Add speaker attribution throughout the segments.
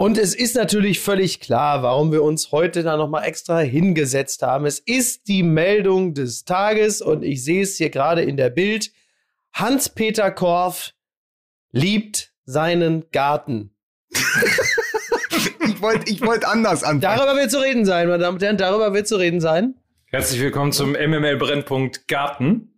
Speaker 1: Und es ist natürlich völlig klar, warum wir uns heute da nochmal extra hingesetzt haben. Es ist die Meldung des Tages und ich sehe es hier gerade in der Bild. Hans-Peter Korff liebt seinen Garten.
Speaker 2: ich wollte ich wollt anders anfangen.
Speaker 1: Darüber wird zu reden sein, meine Damen und Herren, darüber wird zu reden sein.
Speaker 3: Herzlich willkommen zum MML-Brennpunkt Garten.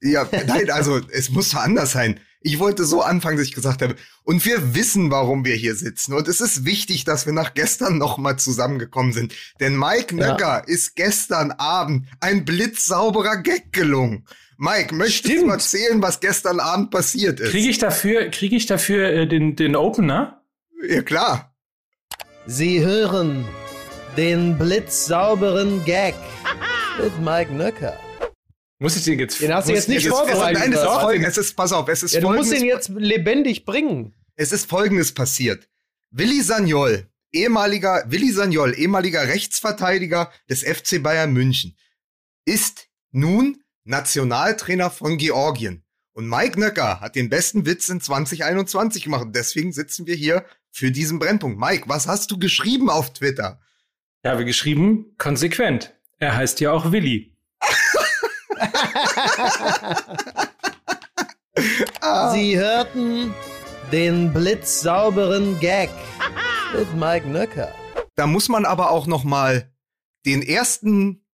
Speaker 2: Ja, nein, also es muss anders sein. Ich wollte so anfangen, dass ich gesagt habe, und wir wissen, warum wir hier sitzen. Und es ist wichtig, dass wir nach gestern nochmal zusammengekommen sind. Denn Mike Nöcker ja. ist gestern Abend ein blitzsauberer Gag gelungen. Mike, möchtest Stimmt. du erzählen, was gestern Abend passiert ist?
Speaker 3: Kriege ich dafür, kriege ich dafür äh, den, den Opener?
Speaker 2: Ja, klar.
Speaker 1: Sie hören den blitzsauberen Gag mit Mike Nöcker.
Speaker 3: Muss ich den jetzt
Speaker 1: Den hast du jetzt nicht vorbereitet.
Speaker 2: Nein, es ist folgendes. Es ist, pass auf, es ist
Speaker 1: ja, Du musst ihn jetzt lebendig bringen.
Speaker 2: Es ist folgendes passiert. Willi Sagnol, ehemaliger, Willi Sagnol, ehemaliger Rechtsverteidiger des FC Bayern München, ist nun Nationaltrainer von Georgien. Und Mike Nöcker hat den besten Witz in 2021 gemacht. Und deswegen sitzen wir hier für diesen Brennpunkt. Mike, was hast du geschrieben auf Twitter?
Speaker 3: Ich habe geschrieben, konsequent. Er heißt ja auch Willi.
Speaker 1: Sie hörten den blitzsauberen Gag mit Mike Nöcker.
Speaker 2: Da muss man aber auch noch mal den ersten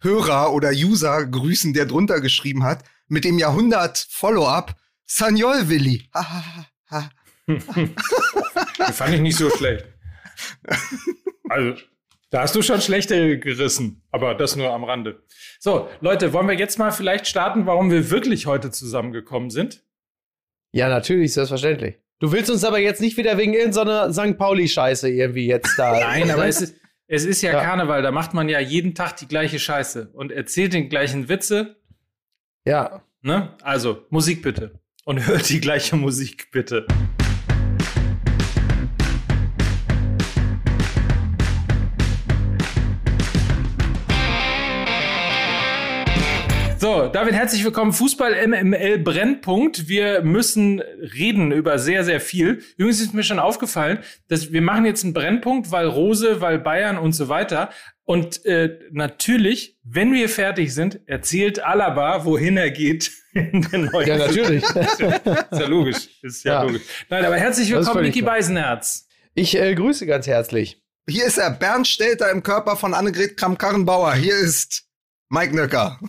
Speaker 2: Hörer oder User grüßen, der drunter geschrieben hat, mit dem Jahrhundert Follow-up Sanyol Willi.
Speaker 3: fand ich nicht so schlecht. Also, da hast du schon schlechte gerissen, aber das nur am Rande. So, Leute, wollen wir jetzt mal vielleicht starten, warum wir wirklich heute zusammengekommen sind?
Speaker 1: Ja, natürlich, selbstverständlich. Du willst uns aber jetzt nicht wieder wegen irgendeiner St. Pauli-Scheiße irgendwie jetzt da.
Speaker 3: Nein, aber es ist, es ist ja, ja, Karneval, da macht man ja jeden Tag die gleiche Scheiße und erzählt den gleichen Witze.
Speaker 1: Ja.
Speaker 3: Ne? Also, Musik bitte. Und hört die gleiche Musik bitte. So, David, herzlich willkommen. Fußball MML Brennpunkt. Wir müssen reden über sehr, sehr viel. Übrigens ist mir schon aufgefallen, dass wir machen jetzt einen Brennpunkt, weil Rose, weil Bayern und so weiter. Und äh, natürlich, wenn wir fertig sind, erzählt Alaba, wohin er geht
Speaker 1: in den neuen Ja, natürlich.
Speaker 3: ist ja logisch. Ist ja, ja, logisch. Nein, aber herzlich willkommen, Niki Beisenherz.
Speaker 1: Ich äh, grüße ganz herzlich.
Speaker 2: Hier ist er, Bernd Stelter im Körper von Annegret Kramp-Karrenbauer. Hier ist Mike Nöcker.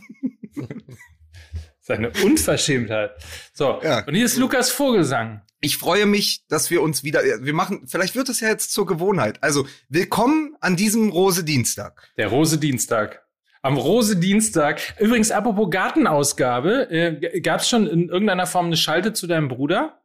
Speaker 3: Seine Unverschämtheit. So, ja. und hier ist Lukas Vogelsang.
Speaker 2: Ich freue mich, dass wir uns wieder, wir machen, vielleicht wird es ja jetzt zur Gewohnheit. Also, willkommen an diesem Rose-Dienstag.
Speaker 3: Der Rose-Dienstag. Am Rose-Dienstag. Übrigens, apropos Gartenausgabe, äh, gab es schon in irgendeiner Form eine Schalte zu deinem Bruder,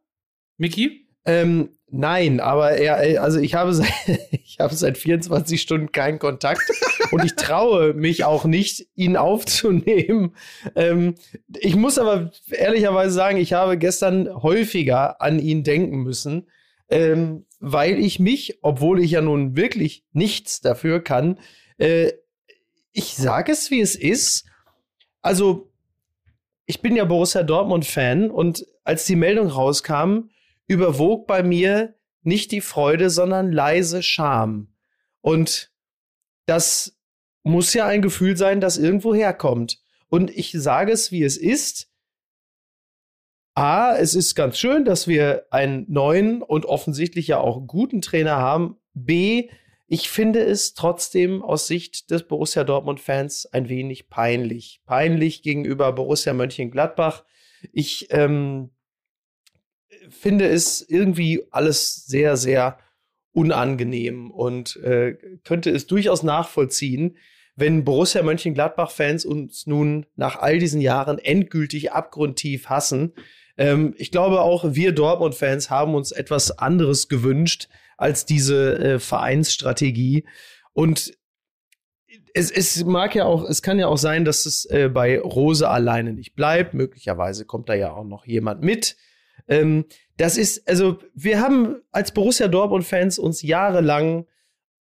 Speaker 3: Miki?
Speaker 1: Ähm, nein, aber er, also ich habe, seit, ich habe seit 24 Stunden keinen Kontakt und ich traue mich auch nicht, ihn aufzunehmen. Ähm, ich muss aber ehrlicherweise sagen, ich habe gestern häufiger an ihn denken müssen, ähm, weil ich mich, obwohl ich ja nun wirklich nichts dafür kann, äh, ich sage es, wie es ist. Also, ich bin ja Borussia Dortmund-Fan und als die Meldung rauskam, überwog bei mir nicht die Freude, sondern leise Scham. Und das muss ja ein Gefühl sein, das irgendwo herkommt. Und ich sage es, wie es ist. A, es ist ganz schön, dass wir einen neuen und offensichtlich ja auch guten Trainer haben. B, ich finde es trotzdem aus Sicht des Borussia Dortmund-Fans ein wenig peinlich. Peinlich gegenüber Borussia Mönchengladbach. Ich ähm, finde es irgendwie alles sehr, sehr unangenehm und äh, könnte es durchaus nachvollziehen, wenn Borussia Mönchengladbach-Fans uns nun nach all diesen Jahren endgültig abgrundtief hassen. Ähm, ich glaube auch wir Dortmund-Fans haben uns etwas anderes gewünscht als diese äh, Vereinsstrategie. Und es, es mag ja auch, es kann ja auch sein, dass es äh, bei Rose alleine nicht bleibt. Möglicherweise kommt da ja auch noch jemand mit. Ähm, das ist, also wir haben als Borussia Dortmund-Fans uns jahrelang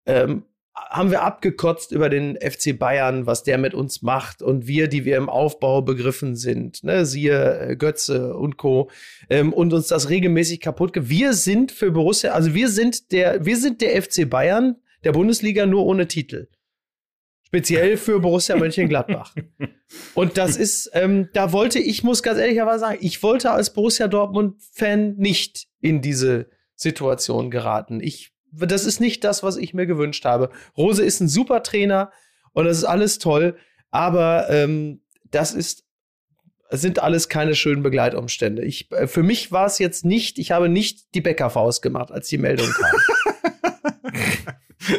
Speaker 1: ähm, haben wir abgekotzt über den FC Bayern, was der mit uns macht und wir, die wir im Aufbau begriffen sind, ne, siehe äh, Götze und Co. Ähm, und uns das regelmäßig kaputt. Wir sind für Borussia, also wir sind der, wir sind der FC Bayern der Bundesliga nur ohne Titel. Speziell für Borussia Mönchengladbach. Und das ist, ähm, da wollte ich, muss ganz ehrlicherweise sagen, ich wollte als Borussia Dortmund-Fan nicht in diese Situation geraten. Ich das ist nicht das, was ich mir gewünscht habe. Rose ist ein super Trainer und das ist alles toll, aber ähm, das ist sind alles keine schönen Begleitumstände. Ich, äh, für mich war es jetzt nicht, ich habe nicht die Bäckerfaust gemacht, als die Meldung kam.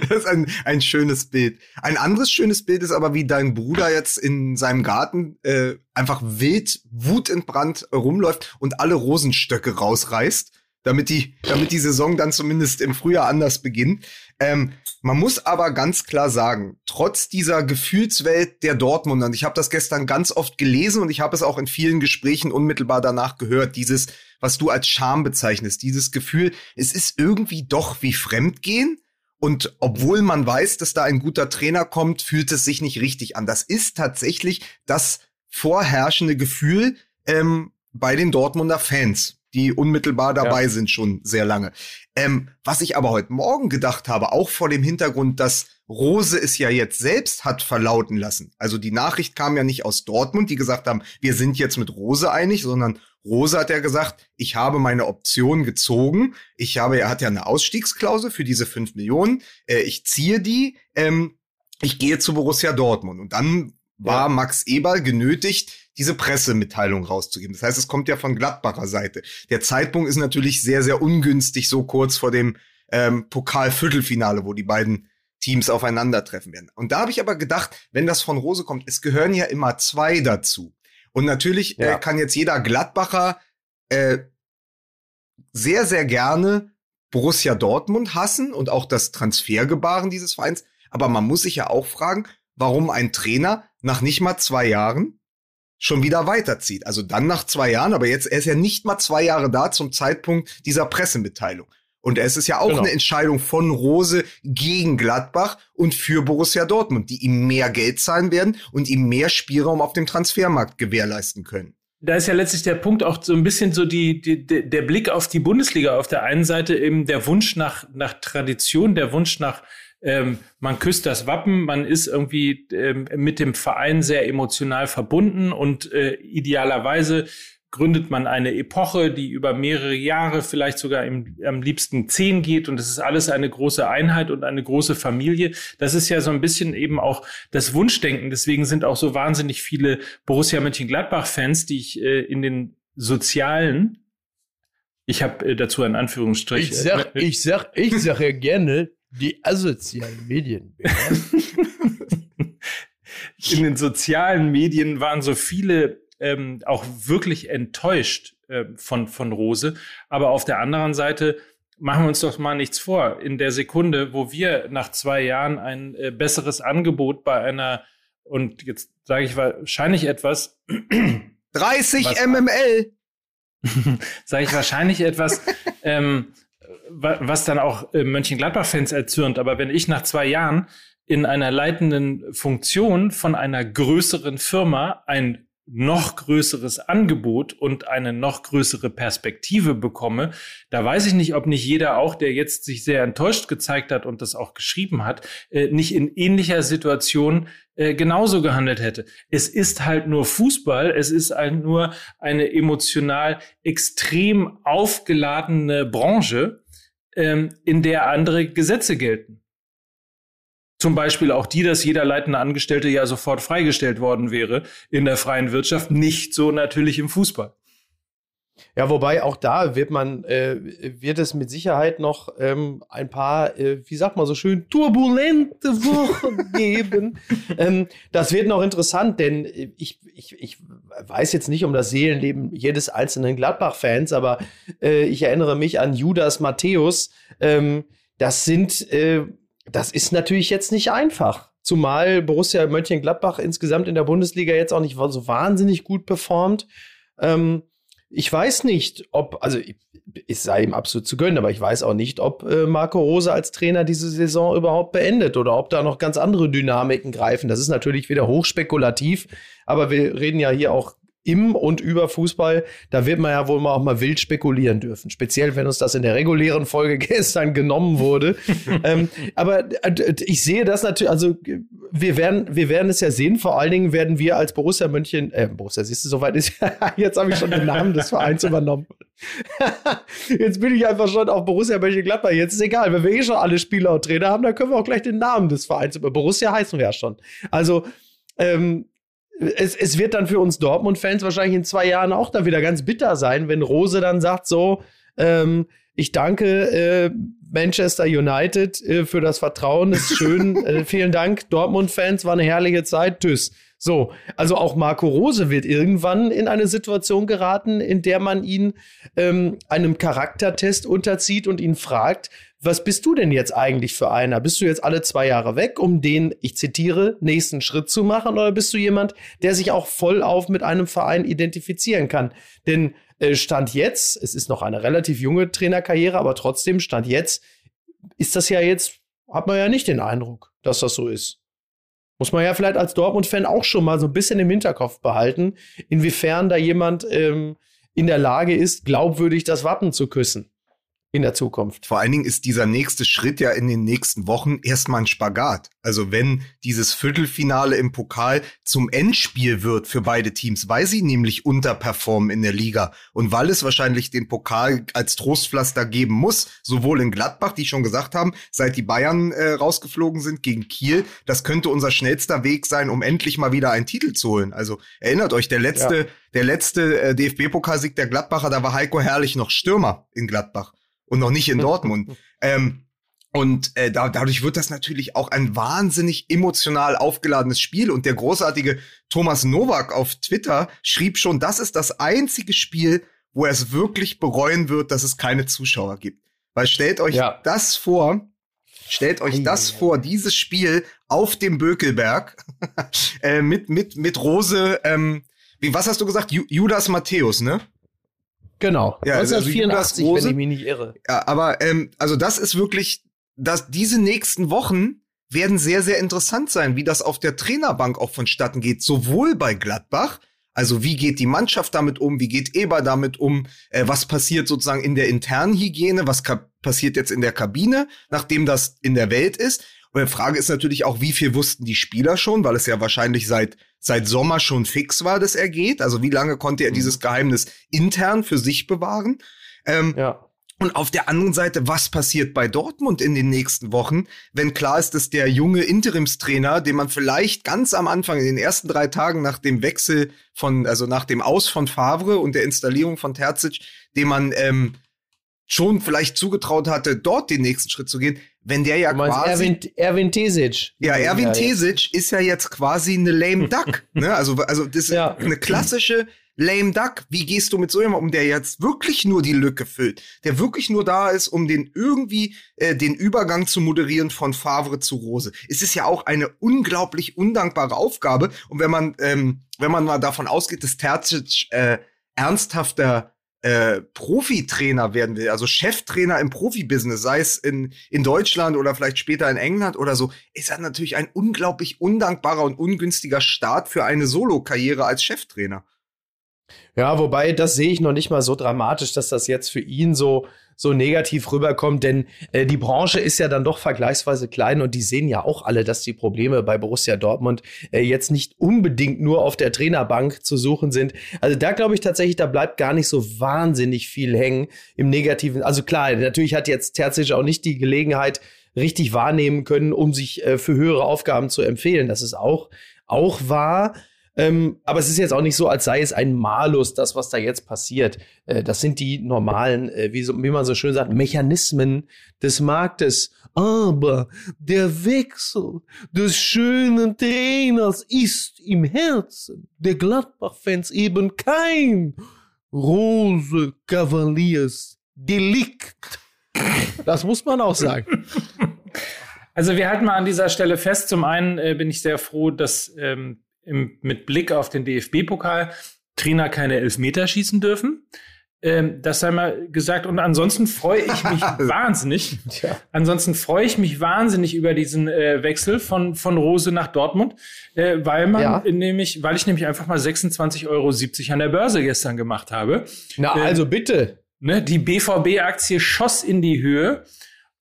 Speaker 2: das ist ein, ein schönes Bild. Ein anderes schönes Bild ist aber, wie dein Bruder jetzt in seinem Garten äh, einfach wild, wutentbrannt rumläuft und alle Rosenstöcke rausreißt damit die, damit die Saison dann zumindest im Frühjahr anders beginnt. Ähm, man muss aber ganz klar sagen, trotz dieser Gefühlswelt der Dortmunder, und ich habe das gestern ganz oft gelesen und ich habe es auch in vielen Gesprächen unmittelbar danach gehört, dieses, was du als Scham bezeichnest, dieses Gefühl, es ist irgendwie doch wie Fremdgehen. Und obwohl man weiß, dass da ein guter Trainer kommt, fühlt es sich nicht richtig an. Das ist tatsächlich das vorherrschende Gefühl ähm, bei den Dortmunder Fans die unmittelbar dabei ja. sind schon sehr lange. Ähm, was ich aber heute Morgen gedacht habe, auch vor dem Hintergrund, dass Rose es ja jetzt selbst hat verlauten lassen. Also die Nachricht kam ja nicht aus Dortmund, die gesagt haben, wir sind jetzt mit Rose einig, sondern Rose hat ja gesagt, ich habe meine Option gezogen. Ich habe, er hat ja eine Ausstiegsklausel für diese fünf Millionen. Äh, ich ziehe die. Ähm, ich gehe zu Borussia Dortmund. Und dann war ja. Max Eberl genötigt, diese Pressemitteilung rauszugeben. Das heißt, es kommt ja von Gladbacher Seite. Der Zeitpunkt ist natürlich sehr, sehr ungünstig, so kurz vor dem ähm, Pokal-Viertelfinale, wo die beiden Teams aufeinandertreffen werden. Und da habe ich aber gedacht, wenn das von Rose kommt, es gehören ja immer zwei dazu. Und natürlich äh, ja. äh, kann jetzt jeder Gladbacher äh, sehr, sehr gerne Borussia Dortmund hassen und auch das Transfergebaren dieses Vereins. Aber man muss sich ja auch fragen, warum ein Trainer nach nicht mal zwei Jahren schon wieder weiterzieht. Also dann nach zwei Jahren, aber jetzt, er ist ja nicht mal zwei Jahre da zum Zeitpunkt dieser Pressemitteilung. Und es ist ja auch genau. eine Entscheidung von Rose gegen Gladbach und für Borussia Dortmund, die ihm mehr Geld zahlen werden und ihm mehr Spielraum auf dem Transfermarkt gewährleisten können.
Speaker 3: Da ist ja letztlich der Punkt auch so ein bisschen so die, die, der Blick auf die Bundesliga. Auf der einen Seite eben der Wunsch nach, nach Tradition, der Wunsch nach ähm, man küsst das Wappen, man ist irgendwie ähm, mit dem Verein sehr emotional verbunden und äh, idealerweise gründet man eine Epoche, die über mehrere Jahre, vielleicht sogar im, am liebsten zehn geht und es ist alles eine große Einheit und eine große Familie. Das ist ja so ein bisschen eben auch das Wunschdenken. Deswegen sind auch so wahnsinnig viele Borussia Mönchengladbach-Fans, die ich äh, in den sozialen ich habe äh, dazu ein Anführungsstrich.
Speaker 1: Ich sag, äh, ich sag, ich sage gerne die asozialen Medien.
Speaker 3: In den sozialen Medien waren so viele ähm, auch wirklich enttäuscht äh, von, von Rose. Aber auf der anderen Seite machen wir uns doch mal nichts vor. In der Sekunde, wo wir nach zwei Jahren ein äh, besseres Angebot bei einer, und jetzt sage ich wahrscheinlich etwas.
Speaker 2: 30 was, MML!
Speaker 3: sage ich wahrscheinlich etwas, ähm, was dann auch äh, Mönchengladbach-Fans erzürnt. Aber wenn ich nach zwei Jahren in einer leitenden Funktion von einer größeren Firma ein noch größeres Angebot und eine noch größere Perspektive bekomme, da weiß ich nicht, ob nicht jeder auch, der jetzt sich sehr enttäuscht gezeigt hat und das auch geschrieben hat, äh, nicht in ähnlicher Situation äh, genauso gehandelt hätte. Es ist halt nur Fußball, es ist halt nur eine emotional extrem aufgeladene Branche, ähm, in der andere Gesetze gelten. Zum Beispiel auch die, dass jeder leitende Angestellte ja sofort freigestellt worden wäre in der freien Wirtschaft, nicht so natürlich im Fußball.
Speaker 1: Ja, wobei auch da wird man, äh, wird es mit Sicherheit noch ähm, ein paar, äh, wie sagt man so schön, turbulente Wochen geben. ähm, das wird noch interessant, denn ich, ich, ich weiß jetzt nicht um das Seelenleben jedes einzelnen Gladbach-Fans, aber äh, ich erinnere mich an Judas Matthäus. Ähm, das sind äh, das ist natürlich jetzt nicht einfach. Zumal Borussia Mönchengladbach insgesamt in der Bundesliga jetzt auch nicht so wahnsinnig gut performt. Ähm, ich weiß nicht, ob, also es sei ihm absolut zu gönnen, aber ich weiß auch nicht, ob äh, Marco Rose als Trainer diese Saison überhaupt beendet oder ob da noch ganz andere Dynamiken greifen. Das ist natürlich wieder hochspekulativ, aber wir reden ja hier auch im und über Fußball, da wird man ja wohl mal auch mal wild spekulieren dürfen. Speziell, wenn uns das in der regulären Folge gestern genommen wurde. ähm, aber äh, ich sehe das natürlich, also wir werden, wir werden es ja sehen. Vor allen Dingen werden wir als Borussia München, äh, Borussia, siehst du, soweit ist, jetzt habe ich schon den Namen des Vereins übernommen. jetzt bin ich einfach schon auf Borussia Mönchengladbach. Jetzt ist egal, wenn wir eh schon alle Spieler und Trainer haben, dann können wir auch gleich den Namen des Vereins über Borussia heißen wir ja schon. Also, ähm, es, es wird dann für uns Dortmund-Fans wahrscheinlich in zwei Jahren auch da wieder ganz bitter sein, wenn Rose dann sagt so, ähm, ich danke äh, Manchester United äh, für das Vertrauen, ist schön, äh, vielen Dank Dortmund-Fans, war eine herrliche Zeit, tschüss. So, also auch Marco Rose wird irgendwann in eine Situation geraten, in der man ihn ähm, einem Charaktertest unterzieht und ihn fragt, was bist du denn jetzt eigentlich für einer? Bist du jetzt alle zwei Jahre weg, um den, ich zitiere, nächsten Schritt zu machen? Oder bist du jemand, der sich auch voll auf mit einem Verein identifizieren kann? Denn äh, Stand jetzt, es ist noch eine relativ junge Trainerkarriere, aber trotzdem, Stand jetzt, ist das ja jetzt, hat man ja nicht den Eindruck, dass das so ist. Muss man ja vielleicht als Dortmund-Fan auch schon mal so ein bisschen im Hinterkopf behalten, inwiefern da jemand ähm, in der Lage ist, glaubwürdig das Wappen zu küssen in der Zukunft.
Speaker 2: Vor allen Dingen ist dieser nächste Schritt ja in den nächsten Wochen erstmal ein Spagat. Also wenn dieses Viertelfinale im Pokal zum Endspiel wird für beide Teams, weil sie nämlich unterperformen in der Liga und weil es wahrscheinlich den Pokal als Trostpflaster geben muss, sowohl in Gladbach, die schon gesagt haben, seit die Bayern äh, rausgeflogen sind gegen Kiel, das könnte unser schnellster Weg sein, um endlich mal wieder einen Titel zu holen. Also erinnert euch, der letzte, ja. der letzte äh, DFB-Pokalsieg der Gladbacher, da war Heiko Herrlich noch Stürmer in Gladbach und noch nicht in Dortmund. ähm, und äh, da, dadurch wird das natürlich auch ein wahnsinnig emotional aufgeladenes Spiel. Und der großartige Thomas Nowak auf Twitter schrieb schon, das ist das einzige Spiel, wo er es wirklich bereuen wird, dass es keine Zuschauer gibt. Weil stellt euch ja. das vor, stellt euch das vor, dieses Spiel auf dem Bökelberg äh, mit, mit, mit Rose, ähm, wie, was hast du gesagt? Ju Judas Matthäus, ne?
Speaker 1: Genau.
Speaker 2: Ja, 1984,
Speaker 1: also wenn ich mich nicht irre.
Speaker 2: Ja, aber ähm, also das ist wirklich, dass diese nächsten Wochen werden sehr, sehr interessant sein, wie das auf der Trainerbank auch vonstatten geht, sowohl bei Gladbach, also wie geht die Mannschaft damit um, wie geht Eber damit um, äh, was passiert sozusagen in der internen Hygiene, was passiert jetzt in der Kabine, nachdem das in der Welt ist. Und die Frage ist natürlich auch, wie viel wussten die Spieler schon, weil es ja wahrscheinlich seit seit Sommer schon fix war, dass er geht. Also wie lange konnte er mhm. dieses Geheimnis intern für sich bewahren? Ähm, ja. Und auf der anderen Seite, was passiert bei Dortmund in den nächsten Wochen, wenn klar ist, dass der junge Interimstrainer, den man vielleicht ganz am Anfang, in den ersten drei Tagen nach dem Wechsel von, also nach dem Aus von Favre und der Installierung von Terzic, dem man ähm, schon vielleicht zugetraut hatte, dort den nächsten Schritt zu gehen, wenn der ja quasi.
Speaker 1: Erwin, Erwin Tesic.
Speaker 2: Ja, Erwin ja, Tesic ist ja jetzt quasi eine lame duck. ne? Also, also das ist ja. eine klassische lame duck. Wie gehst du mit so jemandem um, der jetzt wirklich nur die Lücke füllt, der wirklich nur da ist, um den irgendwie äh, den Übergang zu moderieren von Favre zu Rose? Es ist ja auch eine unglaublich undankbare Aufgabe. Und wenn man, ähm, wenn man mal davon ausgeht, dass Terzic äh, ernsthafter äh, Profitrainer werden will, also Cheftrainer im Profibusiness, sei es in, in Deutschland oder vielleicht später in England oder so, ist das natürlich ein unglaublich undankbarer und ungünstiger Start für eine Solo-Karriere als Cheftrainer.
Speaker 1: Ja, wobei das sehe ich noch nicht mal so dramatisch, dass das jetzt für ihn so so negativ rüberkommt, denn äh, die Branche ist ja dann doch vergleichsweise klein und die sehen ja auch alle, dass die Probleme bei Borussia Dortmund äh, jetzt nicht unbedingt nur auf der Trainerbank zu suchen sind. Also da glaube ich tatsächlich, da bleibt gar nicht so wahnsinnig viel hängen im Negativen. Also klar, natürlich hat jetzt Terzic auch nicht die Gelegenheit richtig wahrnehmen können, um sich äh, für höhere Aufgaben zu empfehlen. Das ist auch auch wahr. Ähm, aber es ist jetzt auch nicht so, als sei es ein Malus, das, was da jetzt passiert. Äh, das sind die normalen, äh, wie, so, wie man so schön sagt, Mechanismen des Marktes. Aber der Wechsel des schönen Trainers ist im Herzen der Gladbach-Fans eben kein Rose Cavaliers Delikt. Das muss man auch sagen.
Speaker 3: Also wir halten mal an dieser Stelle fest. Zum einen äh, bin ich sehr froh, dass ähm, im, mit Blick auf den DFB-Pokal Trainer keine Elfmeter schießen dürfen. Ähm, das sei mal gesagt. Und ansonsten freue ich mich wahnsinnig. Tja. Ansonsten freue ich mich wahnsinnig über diesen äh, Wechsel von, von Rose nach Dortmund, äh, weil man ja. nämlich, weil ich nämlich einfach mal 26,70 Euro an der Börse gestern gemacht habe.
Speaker 1: Na, äh, also bitte.
Speaker 3: Ne, die BVB-Aktie schoss in die Höhe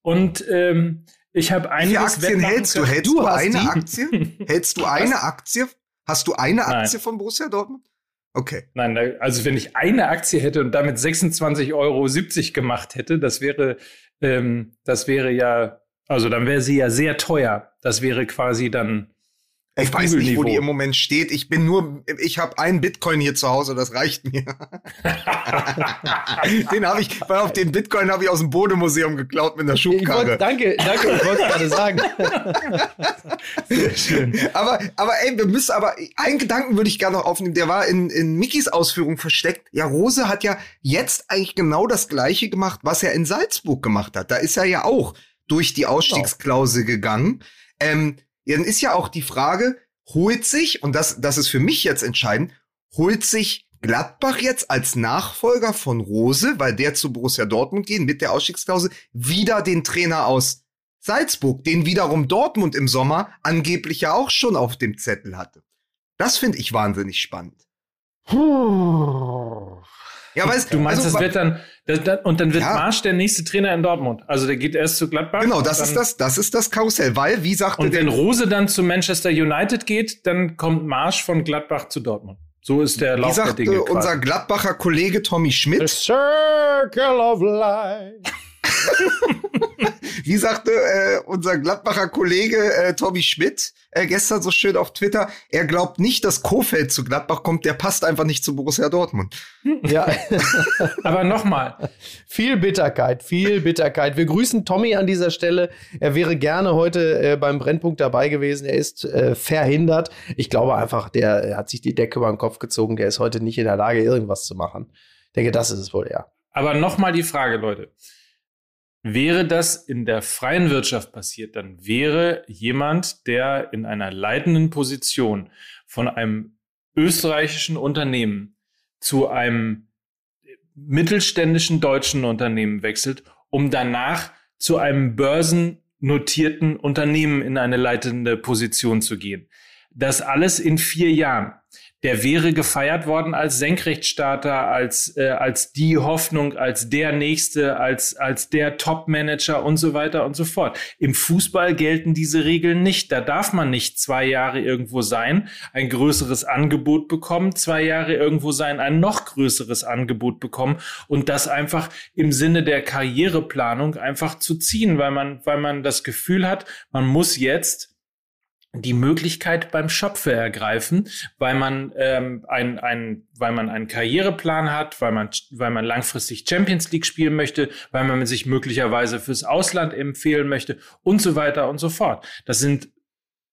Speaker 3: und ähm, ich habe
Speaker 2: einiges Wie Aktien hältst du? Hältst du, du eine die? Aktie? hältst du eine Aktie? Hast du eine Aktie Nein. von Borussia Dortmund? Okay.
Speaker 3: Nein, also wenn ich eine Aktie hätte und damit 26,70 Euro gemacht hätte, das wäre, ähm, das wäre ja, also dann wäre sie ja sehr teuer. Das wäre quasi dann
Speaker 2: ich weiß nicht, wo die im Moment steht. Ich bin nur, ich habe einen Bitcoin hier zu Hause, das reicht mir. den habe ich, weil auf den Bitcoin habe ich aus dem Bodemuseum geklaut mit einer Schubkarre.
Speaker 1: Wollt, danke, danke, ich wollte gerade sagen.
Speaker 2: Sehr schön. Aber, aber ey, wir müssen aber, einen Gedanken würde ich gerne noch aufnehmen, der war in, in Mickys Ausführung versteckt. Ja, Rose hat ja jetzt eigentlich genau das Gleiche gemacht, was er in Salzburg gemacht hat. Da ist er ja auch durch die Ausstiegsklausel gegangen. Ähm, ja, dann ist ja auch die Frage, holt sich, und das, das ist für mich jetzt entscheidend, holt sich Gladbach jetzt als Nachfolger von Rose, weil der zu Borussia Dortmund geht, mit der Ausstiegsklausel, wieder den Trainer aus Salzburg, den wiederum Dortmund im Sommer angeblich ja auch schon auf dem Zettel hatte. Das finde ich wahnsinnig spannend.
Speaker 3: Puh. Ja, weißt, du meinst, also, das wird dann, das, das, und dann wird ja. Marsch der nächste Trainer in Dortmund. Also der geht erst zu Gladbach.
Speaker 2: Genau, das ist das, das ist das Karussell, weil, wie sagte
Speaker 3: Und wenn Rose dann zu Manchester United geht, dann kommt Marsch von Gladbach zu Dortmund. So ist der Lauf
Speaker 2: wie sagte
Speaker 3: der Dinge.
Speaker 2: unser Gladbacher Kollege Tommy Schmidt.
Speaker 1: The Circle of Life.
Speaker 2: Wie sagte äh, unser Gladbacher Kollege äh, Tommy Schmidt äh, gestern so schön auf Twitter, er glaubt nicht, dass Kofeld zu Gladbach kommt, der passt einfach nicht zu Borussia Dortmund.
Speaker 1: Ja,
Speaker 3: aber nochmal.
Speaker 1: Viel Bitterkeit, viel Bitterkeit. Wir grüßen Tommy an dieser Stelle. Er wäre gerne heute äh, beim Brennpunkt dabei gewesen. Er ist äh, verhindert. Ich glaube einfach, der hat sich die Decke über den Kopf gezogen. Der ist heute nicht in der Lage, irgendwas zu machen. Ich denke, das ist es wohl, ja.
Speaker 3: Aber nochmal die Frage, Leute. Wäre das in der freien Wirtschaft passiert, dann wäre jemand, der in einer leitenden Position von einem österreichischen Unternehmen zu einem mittelständischen deutschen Unternehmen wechselt, um danach zu einem börsennotierten Unternehmen in eine leitende Position zu gehen. Das alles in vier Jahren der wäre gefeiert worden als Senkrechtstarter, als, äh, als die Hoffnung, als der Nächste, als, als der Top-Manager und so weiter und so fort. Im Fußball gelten diese Regeln nicht. Da darf man nicht zwei Jahre irgendwo sein, ein größeres Angebot bekommen, zwei Jahre irgendwo sein, ein noch größeres Angebot bekommen und das einfach im Sinne der Karriereplanung einfach zu ziehen, weil man, weil man das Gefühl hat, man muss jetzt die Möglichkeit beim Schöpfe ergreifen, weil man ähm, ein, ein, weil man einen Karriereplan hat, weil man, weil man langfristig Champions League spielen möchte, weil man sich möglicherweise fürs Ausland empfehlen möchte und so weiter und so fort. Das sind,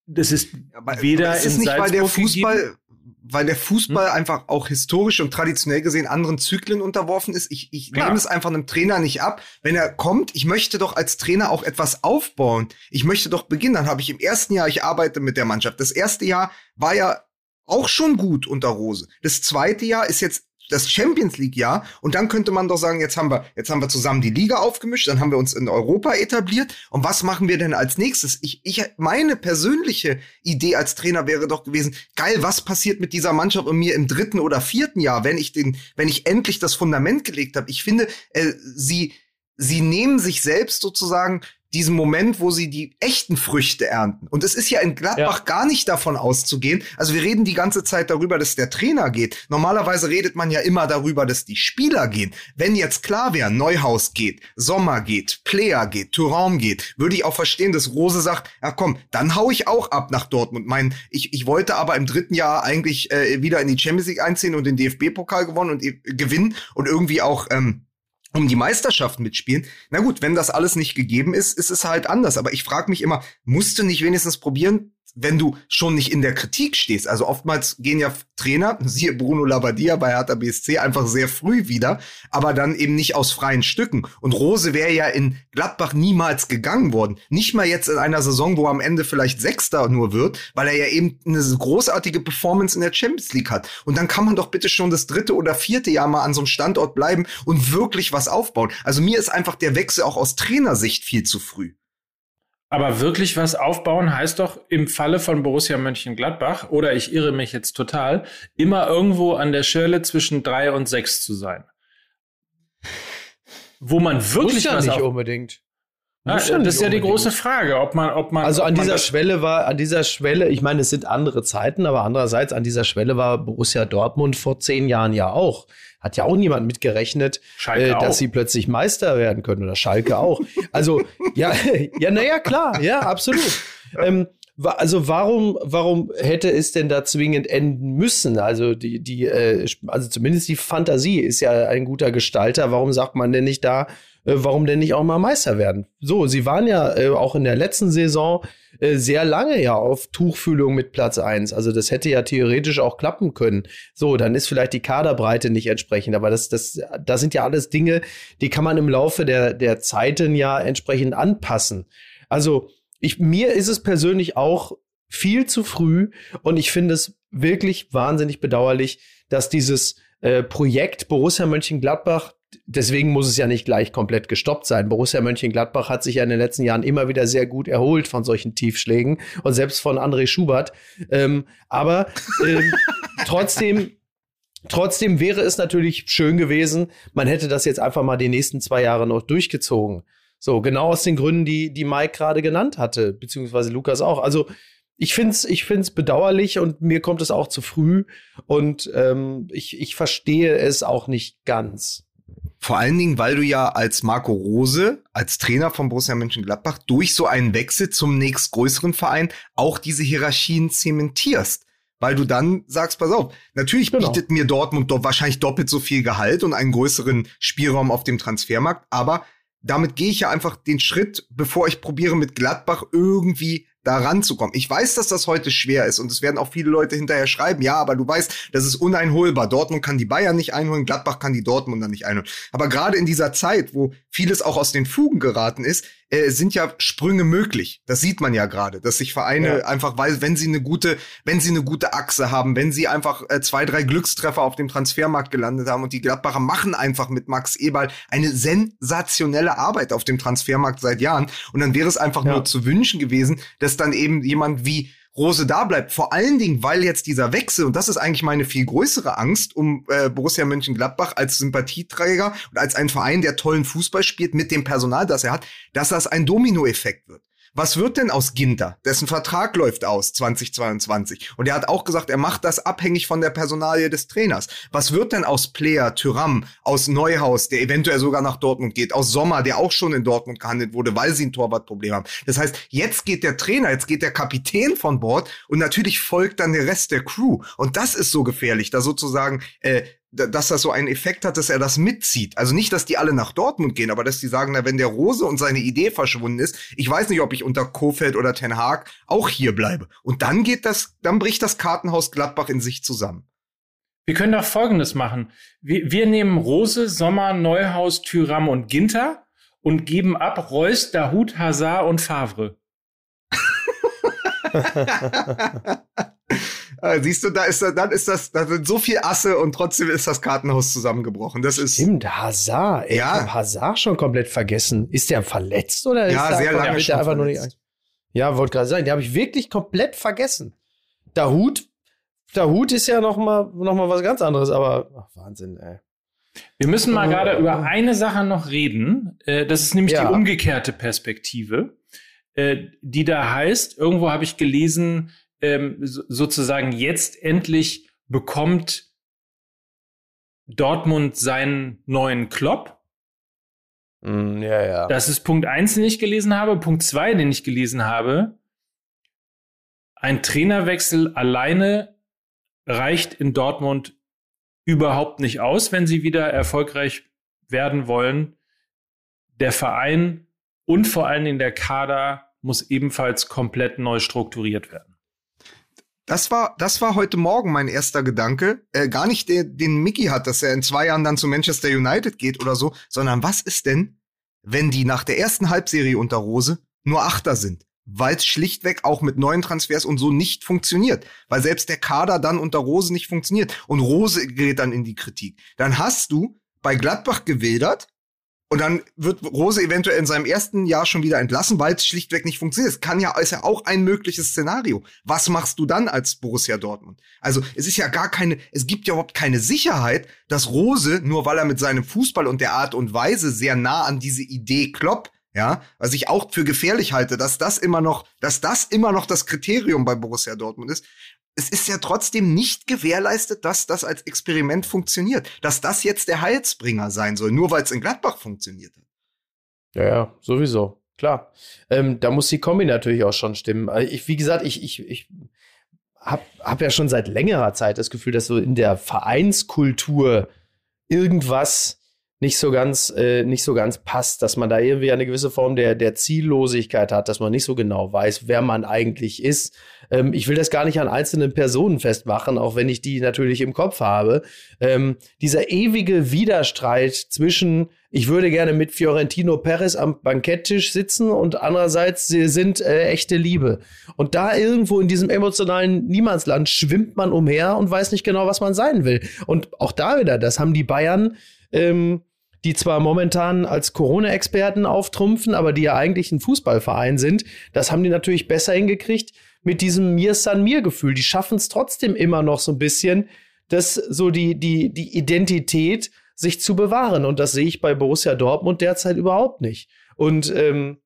Speaker 3: das ist
Speaker 2: aber, weder aber ist in nicht, Salzburg weil der Fußball, gegeben, weil der Fußball hm? einfach auch historisch und traditionell gesehen anderen Zyklen unterworfen ist. Ich, ich nehme es einfach einem Trainer nicht ab. Wenn er kommt, ich möchte doch als Trainer auch etwas aufbauen. Ich möchte doch beginnen. Dann habe ich im ersten Jahr, ich arbeite mit der Mannschaft. Das erste Jahr war ja auch schon gut unter Rose. Das zweite Jahr ist jetzt das Champions League Jahr und dann könnte man doch sagen, jetzt haben wir jetzt haben wir zusammen die Liga aufgemischt, dann haben wir uns in Europa etabliert und was machen wir denn als nächstes? Ich ich meine persönliche Idee als Trainer wäre doch gewesen, geil, was passiert mit dieser Mannschaft und mir im dritten oder vierten Jahr, wenn ich den wenn ich endlich das Fundament gelegt habe. Ich finde, äh, sie sie nehmen sich selbst sozusagen diesen Moment, wo sie die echten Früchte ernten. Und es ist ja in Gladbach ja. gar nicht davon auszugehen. Also wir reden die ganze Zeit darüber, dass der Trainer geht. Normalerweise redet man ja immer darüber, dass die Spieler gehen. Wenn jetzt klar wäre, Neuhaus geht, Sommer geht, Player geht, Thuram geht, würde ich auch verstehen, dass Rose sagt, ja komm, dann hau ich auch ab nach Dortmund. Mein, ich, ich wollte aber im dritten Jahr eigentlich äh, wieder in die Champions League einziehen und den DFB-Pokal gewonnen und äh, gewinnen und irgendwie auch ähm, um die Meisterschaft mitspielen. Na gut, wenn das alles nicht gegeben ist, ist es halt anders. Aber ich frage mich immer, musst du nicht wenigstens probieren, wenn du schon nicht in der Kritik stehst. Also oftmals gehen ja Trainer, siehe Bruno Labbadia bei Hertha BSC, einfach sehr früh wieder, aber dann eben nicht aus freien Stücken. Und Rose wäre ja in Gladbach niemals gegangen worden. Nicht mal jetzt in einer Saison, wo er am Ende vielleicht Sechster nur wird, weil er ja eben eine großartige Performance in der Champions League hat. Und dann kann man doch bitte schon das dritte oder vierte Jahr mal an so einem Standort bleiben und wirklich was aufbauen. Also mir ist einfach der Wechsel auch aus Trainersicht viel zu früh.
Speaker 3: Aber wirklich was aufbauen heißt doch im Falle von Borussia Mönchengladbach, oder ich irre mich jetzt total, immer irgendwo an der Schwelle zwischen drei und sechs zu sein. Wo man wirklich
Speaker 1: Muss ja
Speaker 3: was
Speaker 1: nicht unbedingt.
Speaker 3: Ja, das ist ja die große Frage, ob man, ob man.
Speaker 1: Also
Speaker 3: ob
Speaker 1: an
Speaker 3: man
Speaker 1: dieser Schwelle war, an dieser Schwelle, ich meine, es sind andere Zeiten, aber andererseits an dieser Schwelle war Borussia Dortmund vor zehn Jahren ja auch. Hat ja auch niemand mitgerechnet, äh,
Speaker 3: auch.
Speaker 1: dass sie plötzlich Meister werden können oder Schalke auch. Also ja, ja, naja, klar, ja, absolut. Ähm, also warum, warum hätte es denn da zwingend enden müssen? Also die, die, äh, also zumindest die Fantasie ist ja ein guter Gestalter. Warum sagt man denn nicht da, warum denn nicht auch mal Meister werden? So, sie waren ja äh, auch in der letzten Saison äh, sehr lange ja auf Tuchfühlung mit Platz eins. Also das hätte ja theoretisch auch klappen können. So, dann ist vielleicht die Kaderbreite nicht entsprechend, aber das, das, das sind ja alles Dinge, die kann man im Laufe der, der Zeiten ja entsprechend anpassen. Also ich, mir ist es persönlich auch viel zu früh und ich finde es wirklich wahnsinnig bedauerlich, dass dieses äh, Projekt Borussia Mönchengladbach Deswegen muss es ja nicht gleich komplett gestoppt sein. Borussia Mönchengladbach hat sich ja in den letzten Jahren immer wieder sehr gut erholt von solchen Tiefschlägen und selbst von André Schubert. Ähm, aber ähm, trotzdem, trotzdem wäre es natürlich schön gewesen, man hätte das jetzt einfach mal die nächsten zwei Jahre noch durchgezogen. So, genau aus den Gründen, die, die Mike gerade genannt hatte, beziehungsweise Lukas auch. Also, ich find's, ich find's bedauerlich und mir kommt es auch zu früh und ähm, ich, ich verstehe es auch nicht ganz.
Speaker 2: Vor allen Dingen, weil du ja als Marco Rose, als Trainer von Borussia Mönchengladbach, durch so einen Wechsel zum nächstgrößeren Verein auch diese Hierarchien zementierst. Weil du dann sagst, pass auf, natürlich
Speaker 1: Genau.
Speaker 2: bietet mir Dortmund doch wahrscheinlich doppelt so viel Gehalt und einen größeren Spielraum auf dem Transfermarkt, aber damit gehe ich ja einfach den Schritt, bevor ich probiere, mit Gladbach irgendwie da ranzukommen. Ich weiß, dass das heute schwer ist und es werden auch viele Leute hinterher schreiben, ja, aber du weißt, das ist uneinholbar. Dortmund kann die Bayern nicht einholen, Gladbach kann die Dortmunder nicht einholen. Aber gerade in dieser Zeit, wo vieles auch aus den Fugen geraten ist, äh, sind ja Sprünge möglich. Das sieht man ja gerade, dass sich Vereine
Speaker 1: Ja.
Speaker 2: einfach, weil wenn sie eine gute, wenn sie eine gute Achse haben, wenn sie einfach äh, zwei, drei Glückstreffer auf dem Transfermarkt gelandet haben und die Gladbacher machen einfach mit Max Eberl eine sensationelle Arbeit auf dem Transfermarkt seit Jahren. Und dann wäre es einfach
Speaker 1: Ja.
Speaker 2: nur zu wünschen gewesen, dass dann eben jemand wie Rose da bleibt. Vor allen Dingen, weil jetzt dieser Wechsel, und das ist eigentlich meine viel größere Angst um äh, Borussia Mönchengladbach als Sympathieträger und als ein Verein, der tollen Fußball spielt mit dem Personal, das er hat, dass das ein Dominoeffekt wird. Was wird denn aus Ginter? Dessen Vertrag läuft aus 2022. Und er hat auch gesagt, er macht das abhängig von der Personalie des Trainers. Was wird denn aus Player, Tyram, aus Neuhaus, der eventuell sogar nach Dortmund geht, aus Sommer, der auch schon in Dortmund gehandelt wurde, weil sie ein Torwartproblem haben. Das heißt, jetzt geht der Trainer, jetzt geht der Kapitän von Bord und natürlich folgt dann der Rest der Crew. Und das ist so gefährlich, da sozusagen äh, dass das so einen Effekt hat, dass er das mitzieht. Also nicht, dass die alle nach Dortmund gehen, aber dass die sagen, na, wenn der Rose und seine Idee verschwunden ist, ich weiß nicht, ob ich unter Kofeld oder Ten Haag auch hier bleibe. Und dann geht das, dann bricht das Kartenhaus Gladbach in sich zusammen.
Speaker 3: Wir können doch Folgendes machen. Wir, wir nehmen Rose, Sommer, Neuhaus, Tyram und Ginter und geben ab Reus, Dahut, Hazard und Favre.
Speaker 2: Äh, siehst du, da ist da- dann ist das, da sind so viel Asse und trotzdem ist das Kartenhaus zusammengebrochen. Das ist
Speaker 1: Stimmt, Hazard. Ey,
Speaker 2: Ja.
Speaker 1: Ich hab Hazard schon komplett vergessen. Ist der verletzt oder ist
Speaker 2: Ja,
Speaker 1: der
Speaker 2: sehr
Speaker 1: einfach,
Speaker 2: lange
Speaker 1: ist
Speaker 2: schon
Speaker 1: der einfach nur nicht. Ja, wollte gerade sagen, die habe ich wirklich komplett vergessen. Dahut, Dahut ist ja noch mal, noch mal was ganz anderes, aber ach, Wahnsinn, ey.
Speaker 3: Wir müssen mal
Speaker 1: Oh.
Speaker 3: gerade über eine Sache noch reden. Äh, Das ist nämlich
Speaker 1: Ja.
Speaker 3: die umgekehrte Perspektive, äh, die da heißt, irgendwo habe ich gelesen, ähm, so- sozusagen jetzt endlich bekommt Dortmund seinen neuen Klopp.
Speaker 1: Mm, ja, ja.
Speaker 3: Das ist Punkt eins, den ich gelesen habe. Punkt zwei, den ich gelesen habe. Ein Trainerwechsel alleine reicht in Dortmund überhaupt nicht aus, wenn sie wieder erfolgreich werden wollen. Der Verein und vor allen Dingen der Kader muss ebenfalls komplett neu strukturiert werden.
Speaker 2: Das war, das war heute Morgen mein erster Gedanke. Äh, gar nicht der, den Mickey hat, dass er in zwei Jahren dann zu Manchester United geht oder so, sondern was ist denn, wenn die nach der ersten Halbserie unter Rose nur Achter sind? Weil es schlichtweg auch mit neuen Transfers und so nicht funktioniert. Weil selbst der Kader dann unter Rose nicht funktioniert. Und Rose gerät dann in die Kritik. Dann hast du bei Gladbach gewildert, und dann wird Rose eventuell in seinem ersten Jahr schon wieder entlassen, weil es schlichtweg nicht funktioniert. Es kann ja, ist ja auch ein mögliches Szenario. Was machst du dann als Borussia Dortmund? Also, es ist ja gar keine, es gibt ja überhaupt keine Sicherheit, dass Rose, nur weil er mit seinem Fußball und der Art und Weise sehr nah an diese Idee Klopp, ja, was ich auch für gefährlich halte, dass das immer noch, dass das immer noch das Kriterium bei Borussia Dortmund ist es ist ja trotzdem nicht gewährleistet, dass das als Experiment funktioniert. Dass das jetzt der Heilsbringer sein soll, nur weil es in Gladbach funktioniert hat.
Speaker 1: Ja, ja, sowieso. Klar. Ähm, da muss die Kombi natürlich auch schon stimmen. Also ich, wie gesagt, ich, ich, ich habe hab ja schon seit längerer Zeit das Gefühl, dass so in der Vereinskultur irgendwas nicht so ganz, äh, nicht so ganz passt, dass man da irgendwie eine gewisse Form der, der Ziellosigkeit hat, dass man nicht so genau weiß, wer man eigentlich ist. Ähm, ich will das gar nicht an einzelnen Personen festmachen, auch wenn ich die natürlich im Kopf habe. Ähm, dieser ewige Widerstreit zwischen, ich würde gerne mit Fiorentino Perez am Banketttisch sitzen und andererseits sie sind äh, echte Liebe. Und da irgendwo in diesem emotionalen Niemandsland schwimmt man umher und weiß nicht genau, was man sein will. Und auch da wieder, das haben die Bayern ähm, die zwar momentan als Corona-Experten auftrumpfen, aber die ja eigentlich ein Fußballverein sind, das haben die natürlich besser hingekriegt mit diesem Mir San Mir Gefühl. Die schaffen es trotzdem immer noch so ein bisschen, das so die die die Identität sich zu bewahren und das sehe ich bei Borussia Dortmund derzeit überhaupt nicht. Und ähm,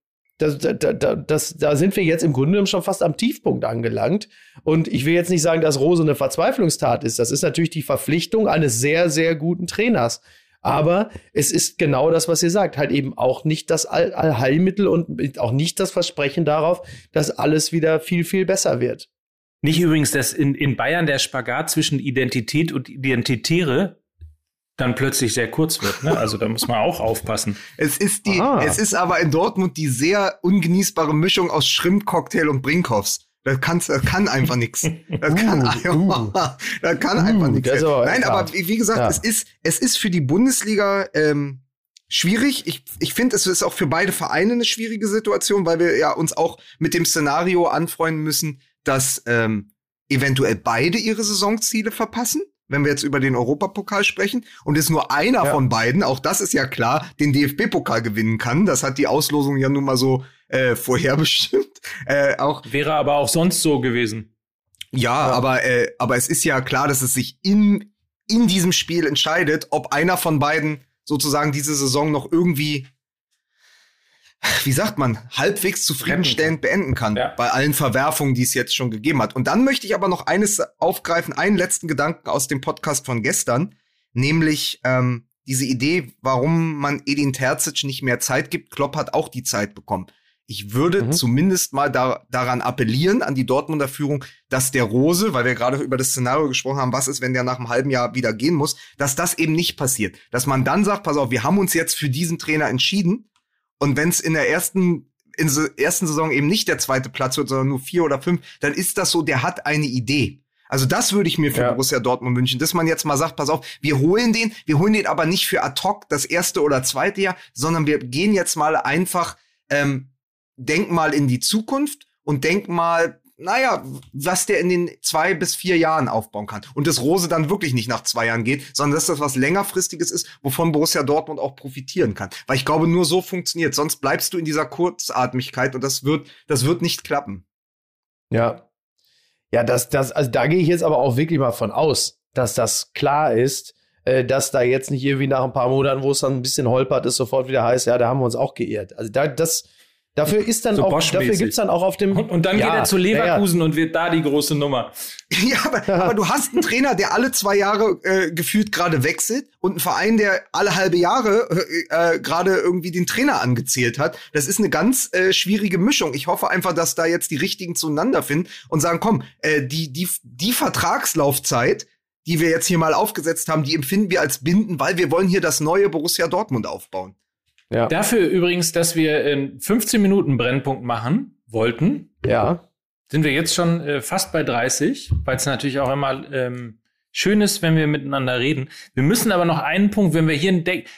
Speaker 1: das, da, da, das, da sind wir jetzt im Grunde schon fast am Tiefpunkt angelangt. Und ich will jetzt nicht sagen, dass Rose eine Verzweiflungstat ist. Das ist natürlich die Verpflichtung eines sehr, sehr guten Trainers. Aber es ist genau das, was ihr sagt, halt eben auch nicht das All Allheilmittel und auch nicht das Versprechen darauf, dass alles wieder viel, viel besser wird.
Speaker 3: Nicht übrigens, dass in, in Bayern der Spagat zwischen Identität und Identitäre dann plötzlich sehr kurz wird. Ne? Also da muss man auch aufpassen.
Speaker 2: Es ist die, es ist aber in Dortmund die sehr ungenießbare Mischung aus Schrimpcocktail und Brinkhoffs. Das, kann's, das kann einfach nichts. Das kann, uh, einfach, uh, das kann uh, einfach nichts. Nein, aber wie gesagt, ja. es, ist, es ist für die Bundesliga ähm, schwierig. Ich, ich finde, es ist auch für beide Vereine eine schwierige Situation, weil wir ja uns auch mit dem Szenario anfreunden müssen, dass ähm, eventuell beide ihre Saisonziele verpassen wenn wir jetzt über den Europapokal sprechen, und es nur einer ja. von beiden, auch das ist ja klar, den DFB-Pokal gewinnen kann. Das hat die Auslosung ja nun mal so äh, vorherbestimmt.
Speaker 3: Äh, auch Wäre aber auch sonst so gewesen.
Speaker 2: Ja, ja. aber äh, aber es ist ja klar, dass es sich in in diesem Spiel entscheidet, ob einer von beiden sozusagen diese Saison noch irgendwie wie sagt man, halbwegs zufriedenstellend beenden kann ja. bei allen Verwerfungen, die es jetzt schon gegeben hat. Und dann möchte ich aber noch eines aufgreifen, einen letzten Gedanken aus dem Podcast von gestern, nämlich ähm, diese Idee, warum man Edin Terzic nicht mehr Zeit gibt. Klopp hat auch die Zeit bekommen. Ich würde mhm. zumindest mal da, daran appellieren, an die Dortmunder Führung, dass der Rose, weil wir gerade über das Szenario gesprochen haben, was ist, wenn der nach einem halben Jahr wieder gehen muss, dass das eben nicht passiert. Dass man dann sagt, pass auf, wir haben uns jetzt für diesen Trainer entschieden und wenn es in der ersten in der ersten Saison eben nicht der zweite Platz wird, sondern nur vier oder fünf, dann ist das so, der hat eine Idee. Also das würde ich mir für ja. Borussia Dortmund wünschen, dass man jetzt mal sagt, pass auf, wir holen den, wir holen den aber nicht für ad hoc das erste oder zweite Jahr, sondern wir gehen jetzt mal einfach, ähm, denk mal in die Zukunft und denk mal naja, was der in den zwei bis vier Jahren aufbauen kann. Und das Rose dann wirklich nicht nach zwei Jahren geht, sondern dass das was längerfristiges ist, wovon Borussia Dortmund auch profitieren kann. Weil ich glaube, nur so funktioniert. Sonst bleibst du in dieser Kurzatmigkeit und das wird, das wird nicht klappen.
Speaker 1: Ja. Ja, das, das, also da gehe ich jetzt aber auch wirklich mal von aus, dass das klar ist, äh, dass da jetzt nicht irgendwie nach ein paar Monaten, wo es dann ein bisschen holpert ist, sofort wieder heißt, ja, da haben wir uns auch geirrt. Also da, das, Dafür ist dann so auch, dafür gibt's dann auch auf dem.
Speaker 3: Und, und dann ja, geht er zu Leverkusen ja, ja. und wird da die große Nummer.
Speaker 2: Ja, aber, aber, du hast einen Trainer, der alle zwei Jahre äh, gefühlt gerade wechselt und einen Verein, der alle halbe Jahre äh, äh, gerade irgendwie den Trainer angezählt hat. Das ist eine ganz äh, schwierige Mischung. Ich hoffe einfach, dass da jetzt die richtigen zueinander finden und sagen, komm, äh, die die die Vertragslaufzeit, die wir jetzt hier mal aufgesetzt haben, die empfinden wir als binden, weil wir wollen hier das neue Borussia Dortmund aufbauen.
Speaker 3: Ja. Dafür übrigens, dass wir in 15 Minuten Brennpunkt machen wollten.
Speaker 1: Ja.
Speaker 3: sind wir jetzt schon äh, fast bei 30, weil es natürlich auch immer ähm, schön ist, wenn wir miteinander reden. Wir müssen aber noch einen Punkt, wenn wir hier einen Deckel,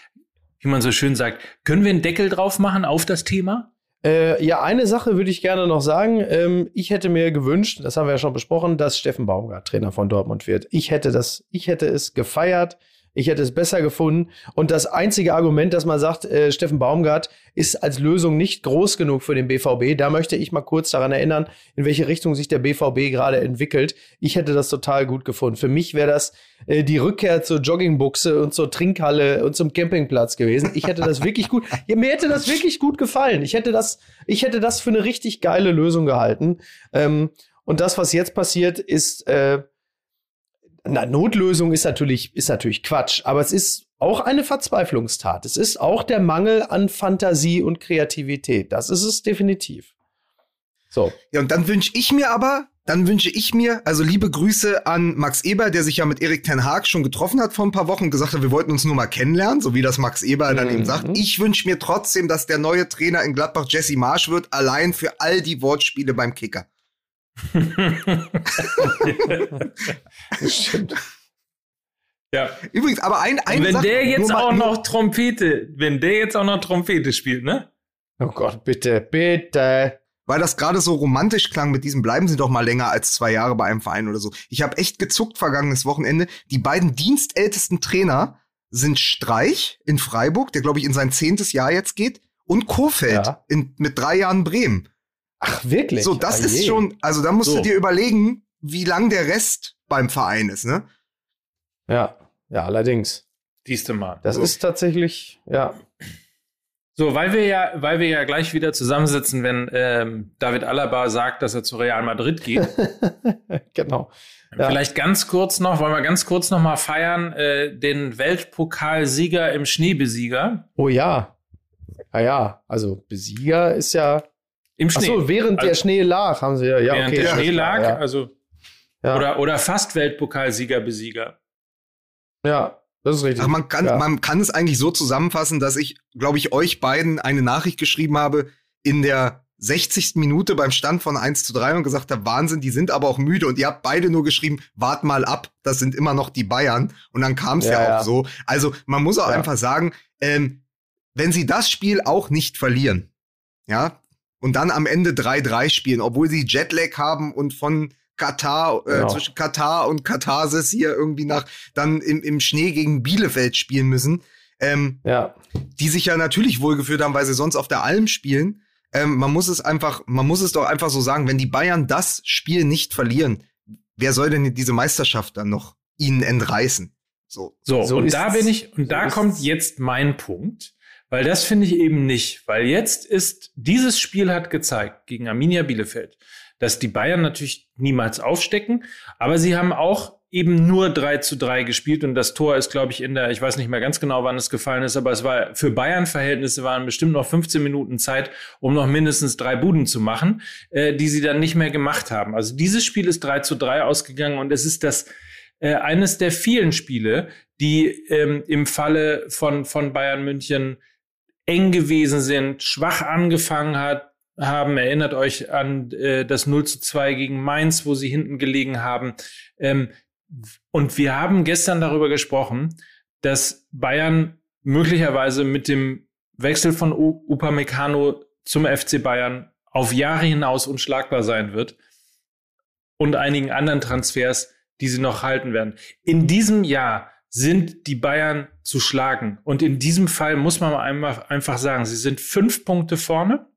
Speaker 3: wie man so schön sagt, können wir einen Deckel drauf machen auf das Thema?
Speaker 1: Äh, ja, eine Sache würde ich gerne noch sagen. Ähm, ich hätte mir gewünscht, das haben wir ja schon besprochen, dass Steffen Baumgart Trainer von Dortmund wird. Ich hätte das, ich hätte es gefeiert. Ich hätte es besser gefunden. Und das einzige Argument, dass man sagt, äh, Steffen Baumgart ist als Lösung nicht groß genug für den BVB, da möchte ich mal kurz daran erinnern, in welche Richtung sich der BVB gerade entwickelt. Ich hätte das total gut gefunden. Für mich wäre das äh, die Rückkehr zur Joggingbuchse und zur Trinkhalle und zum Campingplatz gewesen. Ich hätte das wirklich gut, ja, mir hätte das wirklich gut gefallen. Ich hätte das, ich hätte das für eine richtig geile Lösung gehalten. Ähm, und das, was jetzt passiert, ist, äh, na, Notlösung ist natürlich, ist natürlich Quatsch, aber es ist auch eine Verzweiflungstat. Es ist auch der Mangel an Fantasie und Kreativität. Das ist es definitiv.
Speaker 2: So. Ja, und dann wünsche ich mir aber, dann wünsche ich mir, also liebe Grüße an Max Eber, der sich ja mit Erik Ten Haag schon getroffen hat vor ein paar Wochen und gesagt hat, wir wollten uns nur mal kennenlernen, so wie das Max Eber mhm. dann eben sagt. Mhm. Ich wünsche mir trotzdem, dass der neue Trainer in Gladbach Jesse Marsch wird, allein für all die Wortspiele beim Kicker.
Speaker 3: Stimmt.
Speaker 2: Ja. Übrigens, aber ein, ein
Speaker 3: wenn Sache, der jetzt auch noch Trompete, wenn der jetzt auch noch Trompete spielt, ne?
Speaker 1: Oh Gott, bitte, bitte.
Speaker 2: Weil das gerade so romantisch klang mit diesem bleiben Sie doch mal länger als zwei Jahre bei einem Verein oder so. Ich habe echt gezuckt vergangenes Wochenende. Die beiden dienstältesten Trainer sind Streich in Freiburg, der glaube ich in sein zehntes Jahr jetzt geht, und Kofeld ja. in, mit drei Jahren Bremen.
Speaker 1: Ach, wirklich?
Speaker 2: So, das oh ist schon, also da musst so. du dir überlegen, wie lang der Rest beim Verein ist, ne?
Speaker 1: Ja, ja, allerdings.
Speaker 3: Siehste mal.
Speaker 1: Das so. ist tatsächlich, ja.
Speaker 3: So, weil wir ja, weil wir ja gleich wieder zusammensitzen, wenn ähm, David Alaba sagt, dass er zu Real Madrid geht.
Speaker 1: genau.
Speaker 3: Ja. Vielleicht ganz kurz noch, wollen wir ganz kurz noch mal feiern, äh, den Weltpokalsieger im Schneebesieger.
Speaker 1: Oh ja. Ja, ja, also Besieger ist ja im Schnee. Ach so, während also, der Schnee lag, haben sie ja. ja
Speaker 3: während okay, der Schnee lag, ja. also. Ja. Oder, oder fast Weltpokalsieger, Besieger.
Speaker 1: Ja, das ist richtig.
Speaker 2: Ach, man, kann, man kann es eigentlich so zusammenfassen, dass ich, glaube ich, euch beiden eine Nachricht geschrieben habe in der 60. Minute beim Stand von 1 zu 3 und gesagt habe, Wahnsinn, die sind aber auch müde. Und ihr habt beide nur geschrieben, wart mal ab, das sind immer noch die Bayern. Und dann kam es ja, ja, auch so. Also man muss auch einfach sagen, ähm, wenn sie das Spiel auch nicht verlieren, ja, und dann am Ende 3-3 spielen, obwohl sie Jetlag haben und von Katar, äh, genau. zwischen Katar und Katharsis hier irgendwie nach, dann im, im Schnee gegen Bielefeld spielen müssen. Ähm, ja. Die sich ja natürlich wohlgefühlt haben, weil sie sonst auf der Alm spielen. Ähm, man muss es einfach, man muss es doch einfach so sagen, wenn die Bayern das Spiel nicht verlieren, wer soll denn diese Meisterschaft dann noch ihnen entreißen?
Speaker 3: So, so, so und da bin ich, und da kommt jetzt mein Punkt. Weil das finde ich eben nicht. Weil jetzt ist, dieses Spiel hat gezeigt gegen Arminia Bielefeld, dass die Bayern natürlich niemals aufstecken, aber sie haben auch eben nur 3 zu 3 gespielt und das Tor ist, glaube ich, in der, ich weiß nicht mehr ganz genau, wann es gefallen ist, aber es war für Bayern-Verhältnisse waren bestimmt noch 15 Minuten Zeit, um noch mindestens drei Buden zu machen, äh, die sie dann nicht mehr gemacht haben. Also dieses Spiel ist 3 zu 3 ausgegangen und es ist das äh, eines der vielen Spiele, die ähm, im Falle von, von Bayern München eng gewesen sind, schwach angefangen hat, haben. Erinnert euch an äh, das 0 zu 2 gegen Mainz, wo sie hinten gelegen haben. Ähm, und wir haben gestern darüber gesprochen, dass Bayern möglicherweise mit dem Wechsel von U Upamecano zum FC Bayern auf Jahre hinaus unschlagbar sein wird und einigen anderen Transfers, die sie noch halten werden. In diesem Jahr sind die Bayern zu schlagen. Und in diesem Fall muss man einfach sagen, sie sind fünf Punkte vorne.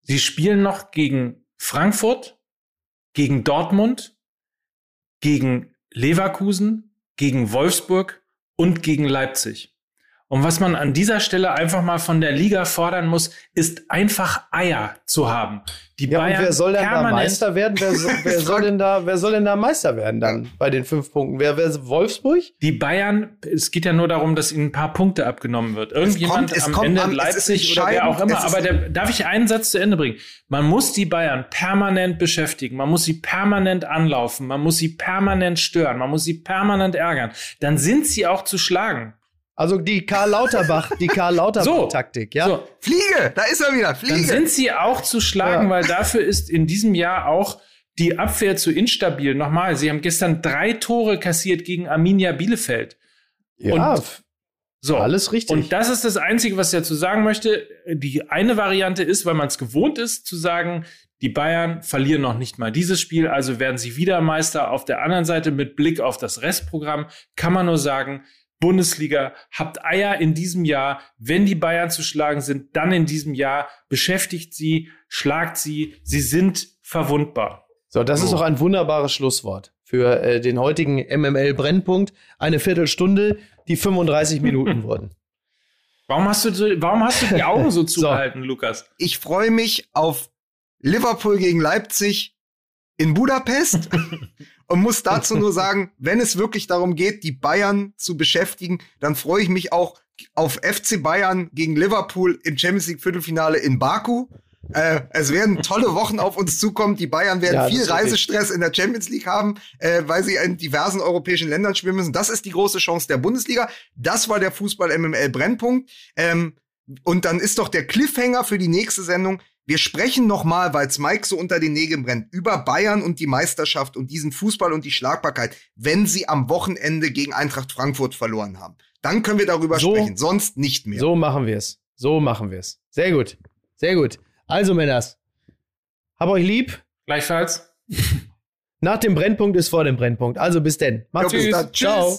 Speaker 3: Sie spielen noch gegen Frankfurt, gegen Dortmund, gegen Leverkusen, gegen Wolfsburg und gegen Leipzig. Und was man an dieser Stelle einfach mal von der Liga fordern muss, ist einfach Eier zu haben.
Speaker 1: Die ja, Bayern und wer soll denn da Meister werden? Wer, so, wer soll denn da, wer soll denn da Meister werden dann bei den fünf Punkten? Wer, wer Wolfsburg?
Speaker 3: Die Bayern, es geht ja nur darum, dass ihnen ein paar Punkte abgenommen wird. Irgendjemand kommt, am Ende an, Leipzig oder wer auch immer. Aber der, darf ich einen Satz zu Ende bringen? Man muss die Bayern permanent beschäftigen. Man muss sie permanent anlaufen. Man muss sie permanent stören. Man muss sie permanent ärgern. Dann sind sie auch zu schlagen.
Speaker 1: Also die Karl Lauterbach, die Karl Lauterbach-Taktik, ja. So.
Speaker 2: Fliege, da ist er wieder, Fliege.
Speaker 3: Dann sind sie auch zu schlagen, ja. weil dafür ist in diesem Jahr auch die Abwehr zu instabil. Nochmal, sie haben gestern drei Tore kassiert gegen Arminia Bielefeld.
Speaker 1: Ja, und so, alles richtig.
Speaker 3: Und das ist das Einzige, was ich dazu sagen möchte. Die eine Variante ist, weil man es gewohnt ist, zu sagen, die Bayern verlieren noch nicht mal dieses Spiel, also werden sie wieder Meister. Auf der anderen Seite mit Blick auf das Restprogramm kann man nur sagen, Bundesliga, habt Eier in diesem Jahr. Wenn die Bayern zu schlagen sind, dann in diesem Jahr. Beschäftigt sie, schlagt sie. Sie sind verwundbar.
Speaker 1: So, das oh. ist doch ein wunderbares Schlusswort für äh, den heutigen MML-Brennpunkt. Eine Viertelstunde, die 35 Minuten wurden.
Speaker 3: Warum hast du, warum hast du die Augen so zugehalten, so. Lukas?
Speaker 2: Ich freue mich auf Liverpool gegen Leipzig in Budapest und muss dazu nur sagen, wenn es wirklich darum geht, die Bayern zu beschäftigen, dann freue ich mich auch auf FC Bayern gegen Liverpool im Champions League Viertelfinale in Baku. Äh, es werden tolle Wochen auf uns zukommen. Die Bayern werden ja, viel Reisestress in der Champions League haben, äh, weil sie in diversen europäischen Ländern spielen müssen. Das ist die große Chance der Bundesliga. Das war der Fußball MML Brennpunkt. Ähm, und dann ist doch der Cliffhanger für die nächste Sendung. Wir sprechen nochmal, weil es Mike so unter den Nägeln brennt, über Bayern und die Meisterschaft und diesen Fußball und die Schlagbarkeit, wenn sie am Wochenende gegen Eintracht Frankfurt verloren haben. Dann können wir darüber so, sprechen, sonst nicht mehr.
Speaker 1: So machen wir es. So machen wir es. Sehr gut. Sehr gut. Also, Männers, hab euch lieb.
Speaker 3: Gleichfalls.
Speaker 1: Nach dem Brennpunkt ist vor dem Brennpunkt. Also bis denn.
Speaker 2: Macht's gut. Ciao.